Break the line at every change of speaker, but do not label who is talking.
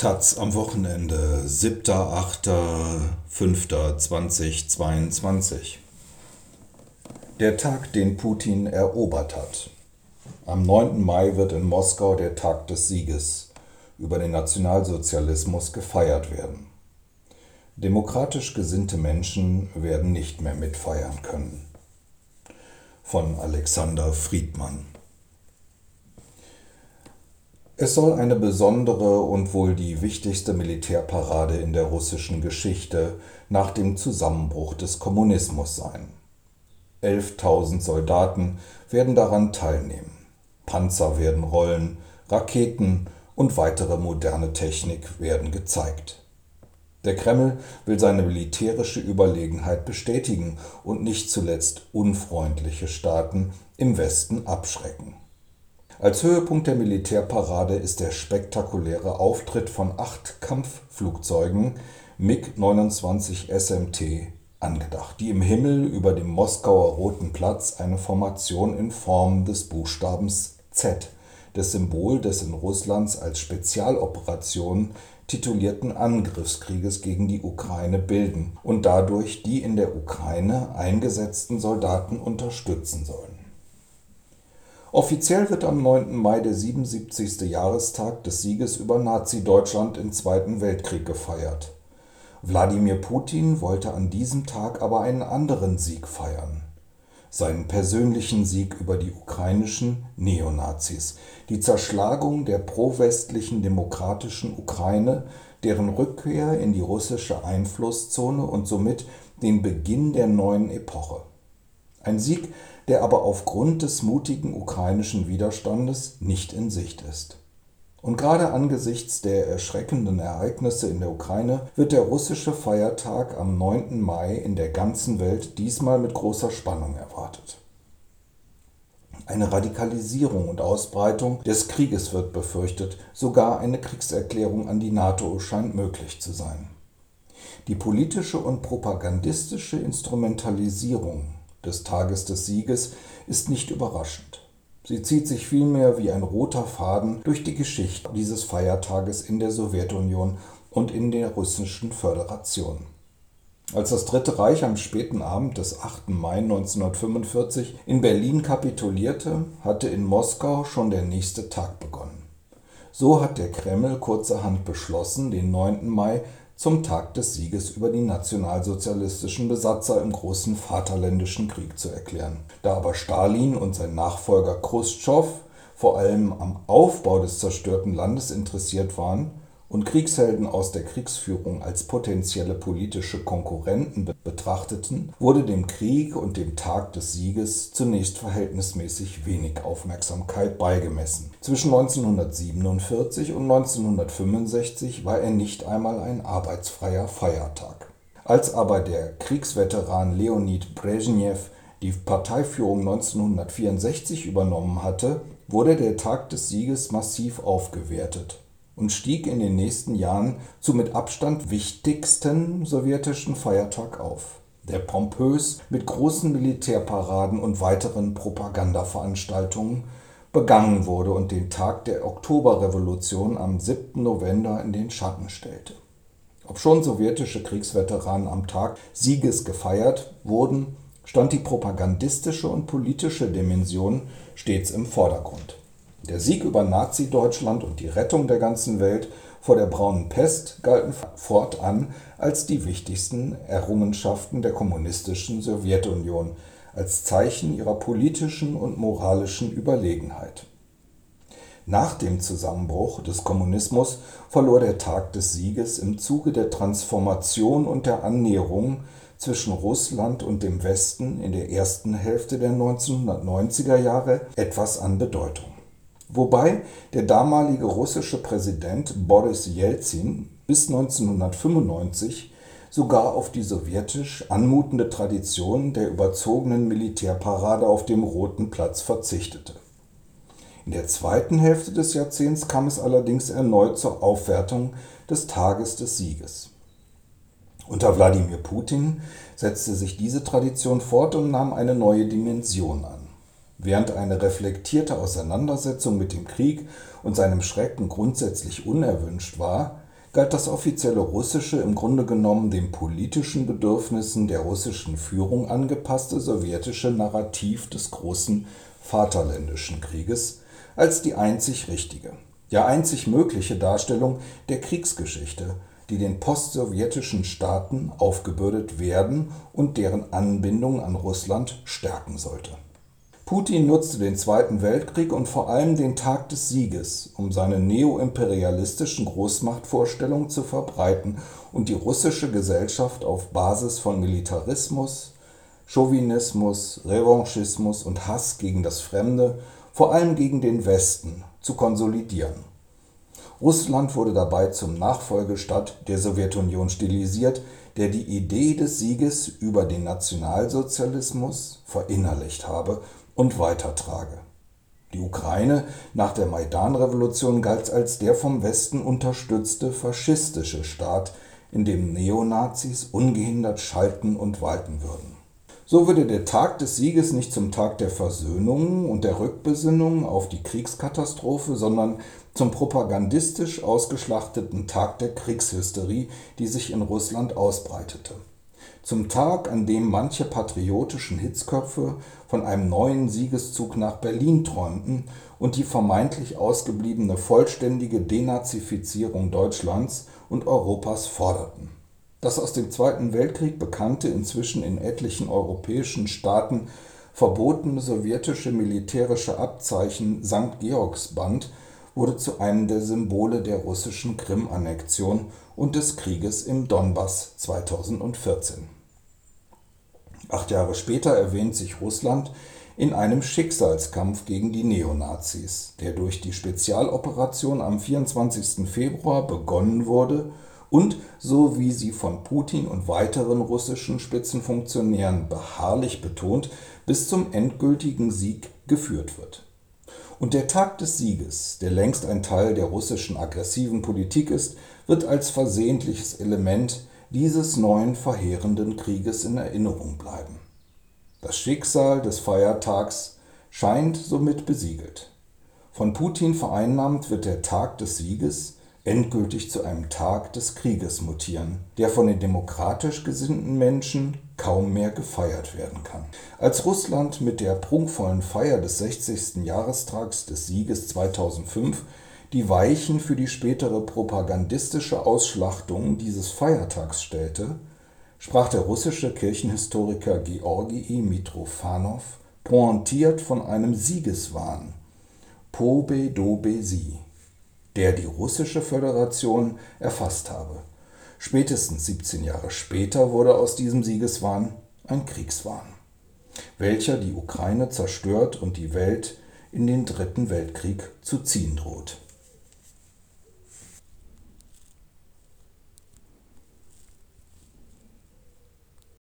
Taz am Wochenende, 7.8.5.2022. Der Tag, den Putin erobert hat. Am 9. Mai wird in Moskau der Tag des Sieges über den Nationalsozialismus gefeiert werden. Demokratisch gesinnte Menschen werden nicht mehr mitfeiern können. Von Alexander Friedmann es soll eine besondere und wohl die wichtigste Militärparade in der russischen Geschichte nach dem Zusammenbruch des Kommunismus sein. 11.000 Soldaten werden daran teilnehmen. Panzer werden rollen, Raketen und weitere moderne Technik werden gezeigt. Der Kreml will seine militärische Überlegenheit bestätigen und nicht zuletzt unfreundliche Staaten im Westen abschrecken. Als Höhepunkt der Militärparade ist der spektakuläre Auftritt von acht Kampfflugzeugen MiG-29 SMT angedacht, die im Himmel über dem Moskauer Roten Platz eine Formation in Form des Buchstabens Z, des Symbol des in Russlands als Spezialoperation titulierten Angriffskrieges gegen die Ukraine bilden und dadurch die in der Ukraine eingesetzten Soldaten unterstützen sollen Offiziell wird am 9. Mai der 77. Jahrestag des Sieges über Nazi-Deutschland im Zweiten Weltkrieg gefeiert. Wladimir Putin wollte an diesem Tag aber einen anderen Sieg feiern. Seinen persönlichen Sieg über die ukrainischen Neonazis, die Zerschlagung der pro-westlichen demokratischen Ukraine, deren Rückkehr in die russische Einflusszone und somit den Beginn der neuen Epoche. Ein Sieg, der aber aufgrund des mutigen ukrainischen Widerstandes nicht in Sicht ist. Und gerade angesichts der erschreckenden Ereignisse in der Ukraine wird der russische Feiertag am 9. Mai in der ganzen Welt diesmal mit großer Spannung erwartet. Eine Radikalisierung und Ausbreitung des Krieges wird befürchtet, sogar eine Kriegserklärung an die NATO scheint möglich zu sein. Die politische und propagandistische Instrumentalisierung des Tages des Sieges ist nicht überraschend. Sie zieht sich vielmehr wie ein roter Faden durch die Geschichte dieses Feiertages in der Sowjetunion und in der russischen Föderation. Als das Dritte Reich am späten Abend des 8. Mai 1945 in Berlin kapitulierte, hatte in Moskau schon der nächste Tag begonnen. So hat der Kreml kurzerhand beschlossen, den 9. Mai zum Tag des Sieges über die nationalsozialistischen Besatzer im Großen Vaterländischen Krieg zu erklären. Da aber Stalin und sein Nachfolger Chruschtschow vor allem am Aufbau des zerstörten Landes interessiert waren, und Kriegshelden aus der Kriegsführung als potenzielle politische Konkurrenten betrachteten, wurde dem Krieg und dem Tag des Sieges zunächst verhältnismäßig wenig Aufmerksamkeit beigemessen. Zwischen 1947 und 1965 war er nicht einmal ein arbeitsfreier Feiertag. Als aber der Kriegsveteran Leonid Brezhnev die Parteiführung 1964 übernommen hatte, wurde der Tag des Sieges massiv aufgewertet und stieg in den nächsten Jahren zum mit Abstand wichtigsten sowjetischen Feiertag auf, der pompös mit großen Militärparaden und weiteren Propagandaveranstaltungen begangen wurde und den Tag der Oktoberrevolution am 7. November in den Schatten stellte. Obschon sowjetische Kriegsveteranen am Tag Sieges gefeiert wurden, stand die propagandistische und politische Dimension stets im Vordergrund der Sieg über Nazi-Deutschland und die Rettung der ganzen Welt vor der Braunen Pest galten fortan als die wichtigsten Errungenschaften der kommunistischen Sowjetunion, als Zeichen ihrer politischen und moralischen Überlegenheit. Nach dem Zusammenbruch des Kommunismus verlor der Tag des Sieges im Zuge der Transformation und der Annäherung zwischen Russland und dem Westen in der ersten Hälfte der 1990er Jahre etwas an Bedeutung wobei der damalige russische Präsident Boris Jelzin bis 1995 sogar auf die sowjetisch anmutende Tradition der überzogenen Militärparade auf dem Roten Platz verzichtete. In der zweiten Hälfte des Jahrzehnts kam es allerdings erneut zur Aufwertung des Tages des Sieges. Unter Wladimir Putin setzte sich diese Tradition fort und nahm eine neue Dimension an Während eine reflektierte Auseinandersetzung mit dem Krieg und seinem Schrecken grundsätzlich unerwünscht war, galt das offizielle Russische im Grunde genommen dem politischen Bedürfnissen der russischen Führung angepasste sowjetische Narrativ des großen Vaterländischen Krieges als die einzig richtige, ja einzig mögliche Darstellung der Kriegsgeschichte, die den postsowjetischen Staaten aufgebürdet werden und deren Anbindung an Russland stärken sollte. Putin nutzte den Zweiten Weltkrieg und vor allem den Tag des Sieges, um seine neoimperialistischen Großmachtvorstellungen zu verbreiten und die russische Gesellschaft auf Basis von Militarismus, Chauvinismus, Revanchismus und Hass gegen das Fremde, vor allem gegen den Westen, zu konsolidieren. Russland wurde dabei zum Nachfolgestadt der Sowjetunion stilisiert, der die Idee des Sieges über den Nationalsozialismus verinnerlicht habe und weitertrage. Die Ukraine nach der Maidan-Revolution galt als der vom Westen unterstützte faschistische Staat, in dem Neonazis ungehindert schalten und walten würden. So würde der Tag des Sieges nicht zum Tag der Versöhnung und der Rückbesinnung auf die Kriegskatastrophe, sondern zum propagandistisch ausgeschlachteten Tag der Kriegshysterie, die sich in Russland ausbreitete. Zum Tag, an dem manche patriotischen Hitzköpfe von einem neuen Siegeszug nach Berlin träumten und die vermeintlich ausgebliebene vollständige Denazifizierung Deutschlands und Europas forderten das aus dem Zweiten Weltkrieg bekannte, inzwischen in etlichen europäischen Staaten verbotene sowjetische militärische Abzeichen St. Georgsband wurde zu einem der Symbole der russischen Krim-Annexion und des Krieges im Donbass 2014. Acht Jahre später erwähnt sich Russland in einem Schicksalskampf gegen die Neonazis, der durch die Spezialoperation am 24. Februar begonnen wurde und, so wie sie von Putin und weiteren russischen Spitzenfunktionären beharrlich betont, bis zum endgültigen Sieg geführt wird. Und der Tag des Sieges, der längst ein Teil der russischen aggressiven Politik ist, wird als versehentliches Element dieses neuen verheerenden Krieges in Erinnerung bleiben. Das Schicksal des Feiertags scheint somit besiegelt. Von Putin vereinnahmt wird der Tag des Sieges endgültig zu einem Tag des Krieges mutieren, der von den demokratisch gesinnten Menschen kaum mehr gefeiert werden kann. Als Russland mit der prunkvollen Feier des 60. Jahrestags des Sieges 2005 die Weichen für die spätere propagandistische Ausschlachtung dieses Feiertags stellte, sprach der russische Kirchenhistoriker Georgii Mitrofanow pointiert von einem Siegeswahn (Pobe dobe si der die Russische Föderation erfasst habe. Spätestens 17 Jahre später wurde aus diesem Siegeswahn ein Kriegswahn, welcher die Ukraine zerstört und die Welt in den Dritten Weltkrieg zu ziehen droht